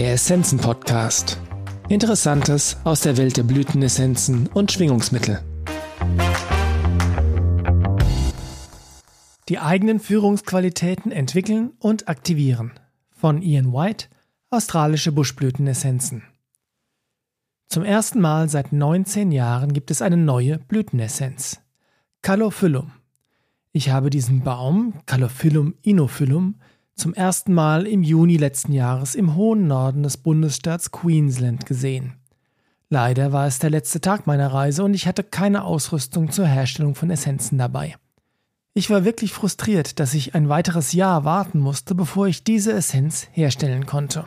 Der Essenzen-Podcast. Interessantes aus der Welt der Blütenessenzen und Schwingungsmittel. Die eigenen Führungsqualitäten entwickeln und aktivieren. Von Ian White, Australische Buschblütenessenzen. Zum ersten Mal seit 19 Jahren gibt es eine neue Blütenessenz. Calophyllum. Ich habe diesen Baum, Calophyllum inophyllum, zum ersten Mal im Juni letzten Jahres im hohen Norden des Bundesstaats Queensland gesehen. Leider war es der letzte Tag meiner Reise und ich hatte keine Ausrüstung zur Herstellung von Essenzen dabei. Ich war wirklich frustriert, dass ich ein weiteres Jahr warten musste, bevor ich diese Essenz herstellen konnte.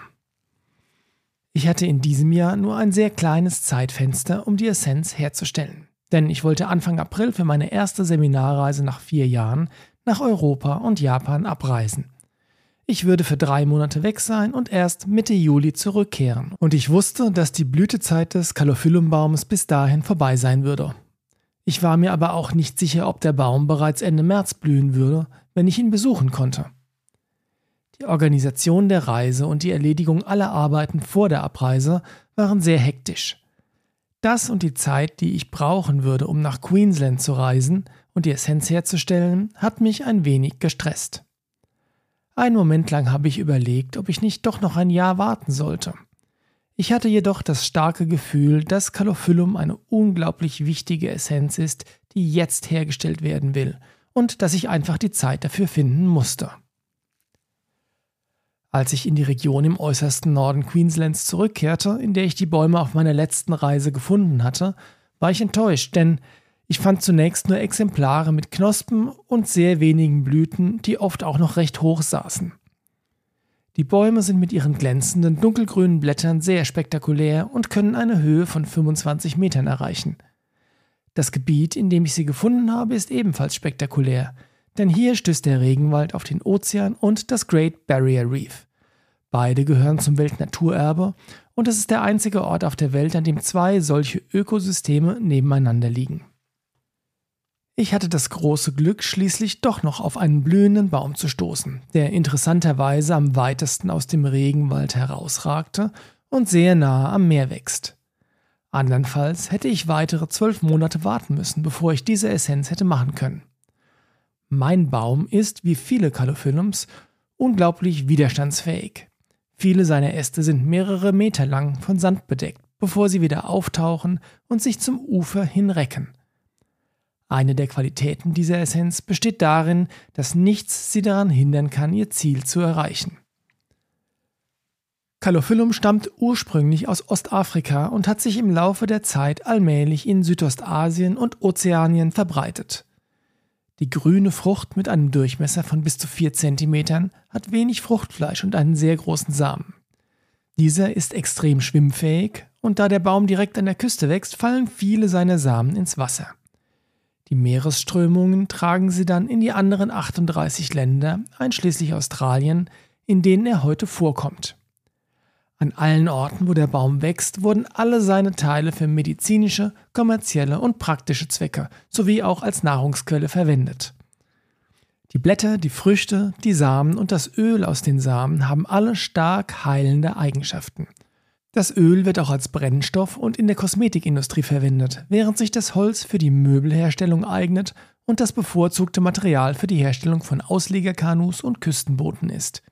Ich hatte in diesem Jahr nur ein sehr kleines Zeitfenster, um die Essenz herzustellen, denn ich wollte Anfang April für meine erste Seminarreise nach vier Jahren nach Europa und Japan abreisen. Ich würde für drei Monate weg sein und erst Mitte Juli zurückkehren. Und ich wusste, dass die Blütezeit des Calophyllumbaums bis dahin vorbei sein würde. Ich war mir aber auch nicht sicher, ob der Baum bereits Ende März blühen würde, wenn ich ihn besuchen konnte. Die Organisation der Reise und die Erledigung aller Arbeiten vor der Abreise waren sehr hektisch. Das und die Zeit, die ich brauchen würde, um nach Queensland zu reisen und die Essenz herzustellen, hat mich ein wenig gestresst. Einen Moment lang habe ich überlegt, ob ich nicht doch noch ein Jahr warten sollte. Ich hatte jedoch das starke Gefühl, dass Calophyllum eine unglaublich wichtige Essenz ist, die jetzt hergestellt werden will, und dass ich einfach die Zeit dafür finden musste. Als ich in die Region im äußersten Norden Queenslands zurückkehrte, in der ich die Bäume auf meiner letzten Reise gefunden hatte, war ich enttäuscht, denn ich fand zunächst nur Exemplare mit Knospen und sehr wenigen Blüten, die oft auch noch recht hoch saßen. Die Bäume sind mit ihren glänzenden dunkelgrünen Blättern sehr spektakulär und können eine Höhe von 25 Metern erreichen. Das Gebiet, in dem ich sie gefunden habe, ist ebenfalls spektakulär, denn hier stößt der Regenwald auf den Ozean und das Great Barrier Reef. Beide gehören zum Weltnaturerbe und es ist der einzige Ort auf der Welt, an dem zwei solche Ökosysteme nebeneinander liegen. Ich hatte das große Glück, schließlich doch noch auf einen blühenden Baum zu stoßen, der interessanterweise am weitesten aus dem Regenwald herausragte und sehr nahe am Meer wächst. Andernfalls hätte ich weitere zwölf Monate warten müssen, bevor ich diese Essenz hätte machen können. Mein Baum ist, wie viele Calophyllums, unglaublich widerstandsfähig. Viele seiner Äste sind mehrere Meter lang von Sand bedeckt, bevor sie wieder auftauchen und sich zum Ufer hinrecken – eine der Qualitäten dieser Essenz besteht darin, dass nichts sie daran hindern kann, ihr Ziel zu erreichen. Calophyllum stammt ursprünglich aus Ostafrika und hat sich im Laufe der Zeit allmählich in Südostasien und Ozeanien verbreitet. Die grüne Frucht mit einem Durchmesser von bis zu 4 cm hat wenig Fruchtfleisch und einen sehr großen Samen. Dieser ist extrem schwimmfähig und da der Baum direkt an der Küste wächst, fallen viele seiner Samen ins Wasser. Die Meeresströmungen tragen sie dann in die anderen 38 Länder, einschließlich Australien, in denen er heute vorkommt. An allen Orten, wo der Baum wächst, wurden alle seine Teile für medizinische, kommerzielle und praktische Zwecke sowie auch als Nahrungsquelle verwendet. Die Blätter, die Früchte, die Samen und das Öl aus den Samen haben alle stark heilende Eigenschaften – das Öl wird auch als Brennstoff und in der Kosmetikindustrie verwendet, während sich das Holz für die Möbelherstellung eignet und das bevorzugte Material für die Herstellung von Auslegerkanus und Küstenbooten ist.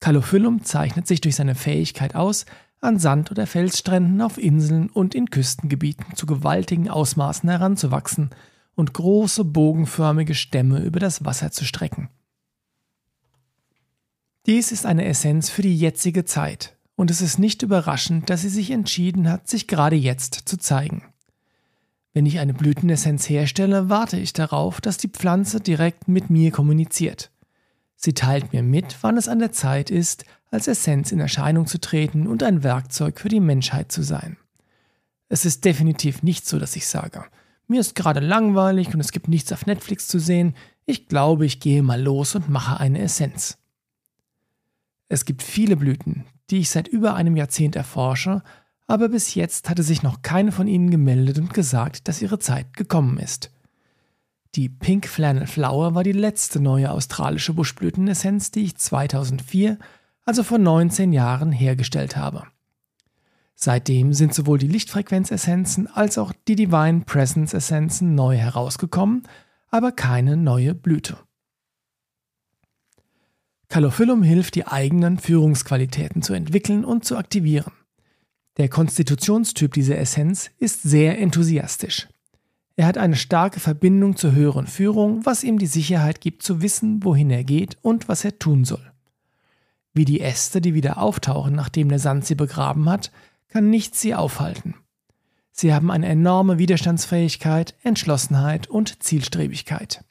Calophyllum zeichnet sich durch seine Fähigkeit aus, an Sand- oder Felsstränden auf Inseln und in Küstengebieten zu gewaltigen Ausmaßen heranzuwachsen und große bogenförmige Stämme über das Wasser zu strecken. Dies ist eine Essenz für die jetzige Zeit, und es ist nicht überraschend, dass sie sich entschieden hat, sich gerade jetzt zu zeigen. Wenn ich eine Blütenessenz herstelle, warte ich darauf, dass die Pflanze direkt mit mir kommuniziert. Sie teilt mir mit, wann es an der Zeit ist, als Essenz in Erscheinung zu treten und ein Werkzeug für die Menschheit zu sein. Es ist definitiv nicht so, dass ich sage, mir ist gerade langweilig und es gibt nichts auf Netflix zu sehen, ich glaube, ich gehe mal los und mache eine Essenz. Es gibt viele Blüten, die ich seit über einem Jahrzehnt erforsche, aber bis jetzt hatte sich noch keine von ihnen gemeldet und gesagt, dass ihre Zeit gekommen ist. Die Pink Flannel Flower war die letzte neue australische Buschblütenessenz, die ich 2004 also vor 19 Jahren, hergestellt habe. Seitdem sind sowohl die Lichtfrequenzessenzen als auch die Divine Presence Essenzen neu herausgekommen, aber keine neue Blüte. Calophyllum hilft, die eigenen Führungsqualitäten zu entwickeln und zu aktivieren. Der Konstitutionstyp dieser Essenz ist sehr enthusiastisch. Er hat eine starke Verbindung zur höheren Führung, was ihm die Sicherheit gibt zu wissen, wohin er geht und was er tun soll. Wie die Äste, die wieder auftauchen, nachdem der Sand sie begraben hat, kann nichts sie aufhalten. Sie haben eine enorme Widerstandsfähigkeit, Entschlossenheit und Zielstrebigkeit.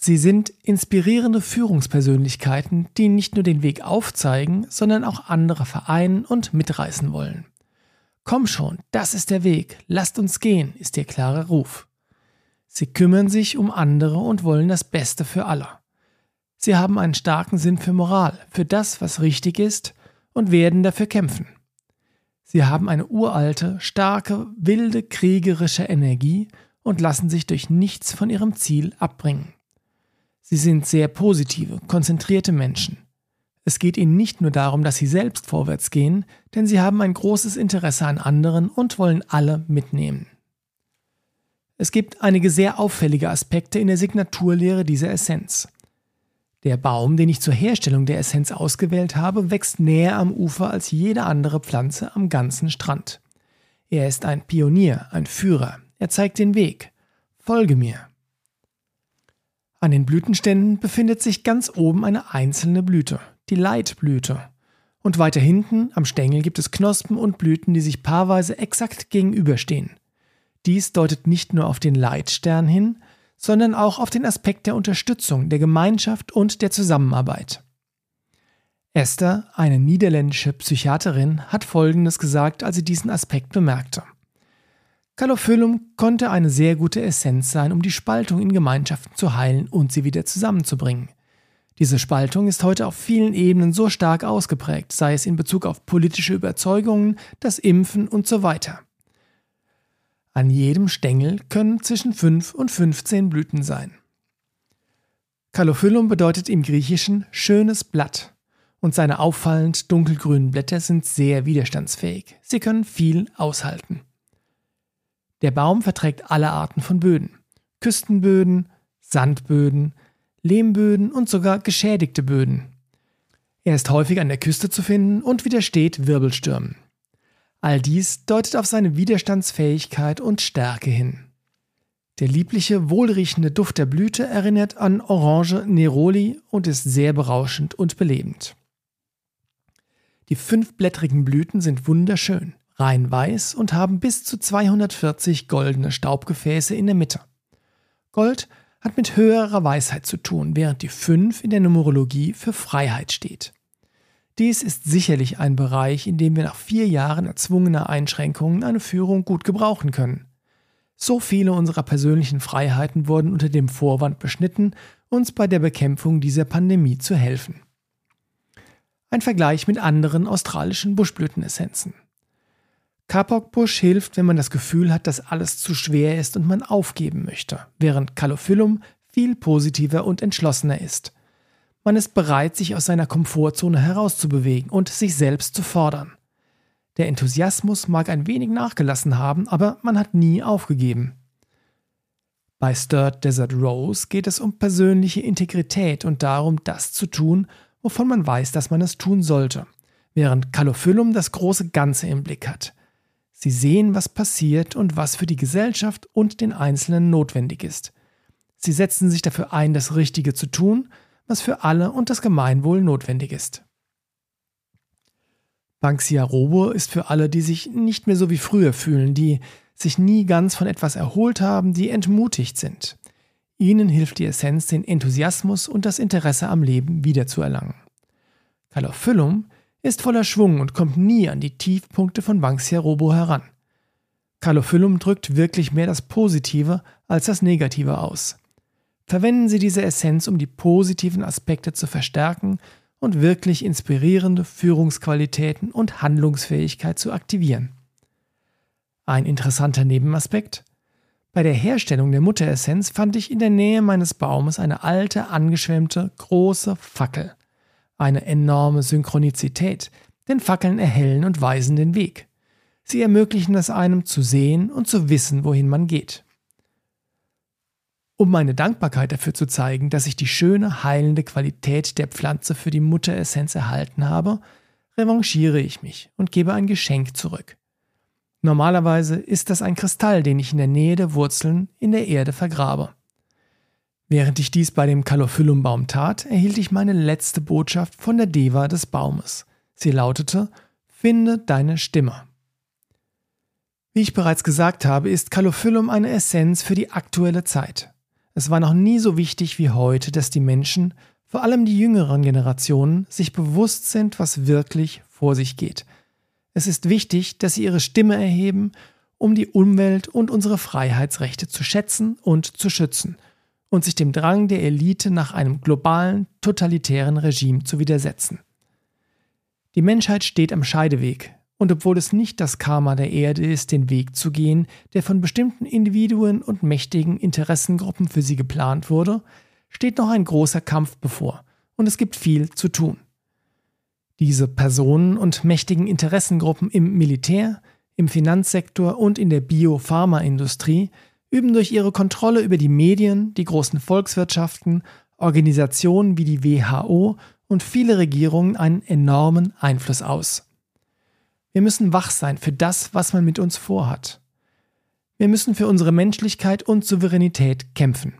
Sie sind inspirierende Führungspersönlichkeiten, die nicht nur den Weg aufzeigen, sondern auch andere vereinen und mitreißen wollen. Komm schon, das ist der Weg, lasst uns gehen, ist ihr klarer Ruf. Sie kümmern sich um andere und wollen das Beste für alle. Sie haben einen starken Sinn für Moral, für das, was richtig ist, und werden dafür kämpfen. Sie haben eine uralte, starke, wilde, kriegerische Energie und lassen sich durch nichts von ihrem Ziel abbringen. Sie sind sehr positive, konzentrierte Menschen. Es geht ihnen nicht nur darum, dass sie selbst vorwärts gehen, denn sie haben ein großes Interesse an anderen und wollen alle mitnehmen. Es gibt einige sehr auffällige Aspekte in der Signaturlehre dieser Essenz. Der Baum, den ich zur Herstellung der Essenz ausgewählt habe, wächst näher am Ufer als jede andere Pflanze am ganzen Strand. Er ist ein Pionier, ein Führer. Er zeigt den Weg. Folge mir. An den Blütenständen befindet sich ganz oben eine einzelne Blüte, die Leitblüte. Und weiter hinten am Stängel gibt es Knospen und Blüten, die sich paarweise exakt gegenüberstehen. Dies deutet nicht nur auf den Leitstern hin, sondern auch auf den Aspekt der Unterstützung, der Gemeinschaft und der Zusammenarbeit. Esther, eine niederländische Psychiaterin, hat Folgendes gesagt, als sie diesen Aspekt bemerkte. Calophyllum konnte eine sehr gute Essenz sein, um die Spaltung in Gemeinschaften zu heilen und sie wieder zusammenzubringen. Diese Spaltung ist heute auf vielen Ebenen so stark ausgeprägt, sei es in Bezug auf politische Überzeugungen, das Impfen und so weiter. An jedem Stängel können zwischen 5 und 15 Blüten sein. Calophyllum bedeutet im Griechischen schönes Blatt und seine auffallend dunkelgrünen Blätter sind sehr widerstandsfähig. Sie können viel aushalten. Der Baum verträgt alle Arten von Böden. Küstenböden, Sandböden, Lehmböden und sogar geschädigte Böden. Er ist häufig an der Küste zu finden und widersteht Wirbelstürmen. All dies deutet auf seine Widerstandsfähigkeit und Stärke hin. Der liebliche, wohlriechende Duft der Blüte erinnert an Orange Neroli und ist sehr berauschend und belebend. Die fünfblättrigen Blüten sind wunderschön, rein weiß und haben bis zu 240 goldene Staubgefäße in der Mitte. Gold hat mit höherer Weisheit zu tun, während die 5 in der Numerologie für Freiheit steht. Dies ist sicherlich ein Bereich, in dem wir nach vier Jahren erzwungener Einschränkungen eine Führung gut gebrauchen können. So viele unserer persönlichen Freiheiten wurden unter dem Vorwand beschnitten, uns bei der Bekämpfung dieser Pandemie zu helfen. Ein Vergleich mit anderen australischen Buschblütenessenzen. Kapokbusch hilft, wenn man das Gefühl hat, dass alles zu schwer ist und man aufgeben möchte, während Calophyllum viel positiver und entschlossener ist. Man ist bereit, sich aus seiner Komfortzone herauszubewegen und sich selbst zu fordern. Der Enthusiasmus mag ein wenig nachgelassen haben, aber man hat nie aufgegeben. Bei Stirred Desert Rose geht es um persönliche Integrität und darum, das zu tun, wovon man weiß, dass man es tun sollte, während Calophyllum das große Ganze im Blick hat. Sie sehen, was passiert und was für die Gesellschaft und den Einzelnen notwendig ist. Sie setzen sich dafür ein, das Richtige zu tun was für alle und das Gemeinwohl notwendig ist. Banksia Robo ist für alle, die sich nicht mehr so wie früher fühlen, die sich nie ganz von etwas erholt haben, die entmutigt sind. Ihnen hilft die Essenz, den Enthusiasmus und das Interesse am Leben wiederzuerlangen. Calophyllum ist voller Schwung und kommt nie an die Tiefpunkte von Banksia Robo heran. Calophyllum drückt wirklich mehr das Positive als das Negative aus. Verwenden Sie diese Essenz, um die positiven Aspekte zu verstärken und wirklich inspirierende Führungsqualitäten und Handlungsfähigkeit zu aktivieren. Ein interessanter Nebenaspekt? Bei der Herstellung der Mutteressenz fand ich in der Nähe meines Baumes eine alte, angeschwemmte, große Fackel. Eine enorme Synchronizität, denn Fackeln erhellen und weisen den Weg. Sie ermöglichen es einem zu sehen und zu wissen, wohin man geht. Um meine Dankbarkeit dafür zu zeigen, dass ich die schöne, heilende Qualität der Pflanze für die Mutteressenz erhalten habe, revanchiere ich mich und gebe ein Geschenk zurück. Normalerweise ist das ein Kristall, den ich in der Nähe der Wurzeln in der Erde vergrabe. Während ich dies bei dem Calophyllum-Baum tat, erhielt ich meine letzte Botschaft von der Deva des Baumes. Sie lautete: Finde deine Stimme. Wie ich bereits gesagt habe, ist Calophyllum eine Essenz für die aktuelle Zeit. Es war noch nie so wichtig wie heute, dass die Menschen, vor allem die jüngeren Generationen, sich bewusst sind, was wirklich vor sich geht. Es ist wichtig, dass sie ihre Stimme erheben, um die Umwelt und unsere Freiheitsrechte zu schätzen und zu schützen und sich dem Drang der Elite nach einem globalen, totalitären Regime zu widersetzen. Die Menschheit steht am Scheideweg, und obwohl es nicht das Karma der Erde ist, den Weg zu gehen, der von bestimmten Individuen und mächtigen Interessengruppen für sie geplant wurde, steht noch ein großer Kampf bevor, und es gibt viel zu tun. Diese Personen und mächtigen Interessengruppen im Militär, im Finanzsektor und in der Biopharmaindustrie üben durch ihre Kontrolle über die Medien, die großen Volkswirtschaften, Organisationen wie die WHO und viele Regierungen einen enormen Einfluss aus. Wir müssen wach sein für das, was man mit uns vorhat. Wir müssen für unsere Menschlichkeit und Souveränität kämpfen.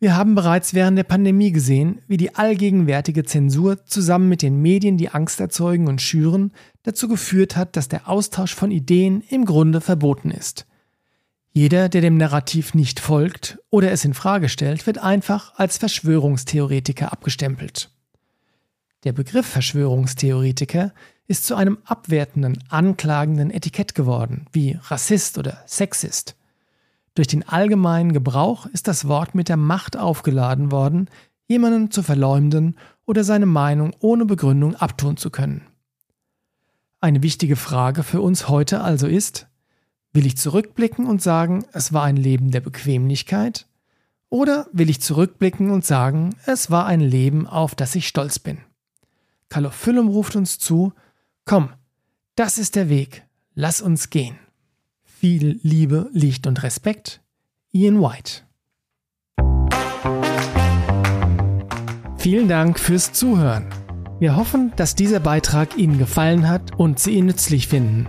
Wir haben bereits während der Pandemie gesehen, wie die allgegenwärtige Zensur zusammen mit den Medien, die Angst erzeugen und schüren, dazu geführt hat, dass der Austausch von Ideen im Grunde verboten ist. Jeder, der dem Narrativ nicht folgt oder es in Frage stellt, wird einfach als Verschwörungstheoretiker abgestempelt. Der Begriff Verschwörungstheoretiker ist zu einem abwertenden, anklagenden Etikett geworden, wie Rassist oder Sexist. Durch den allgemeinen Gebrauch ist das Wort mit der Macht aufgeladen worden, jemanden zu verleumden oder seine Meinung ohne Begründung abtun zu können. Eine wichtige Frage für uns heute also ist, will ich zurückblicken und sagen, es war ein Leben der Bequemlichkeit? Oder will ich zurückblicken und sagen, es war ein Leben, auf das ich stolz bin? Calophyllum ruft uns zu, Komm, das ist der Weg. Lass uns gehen. Viel Liebe, Licht und Respekt. Ian White. Vielen Dank fürs Zuhören. Wir hoffen, dass dieser Beitrag Ihnen gefallen hat und Sie ihn nützlich finden.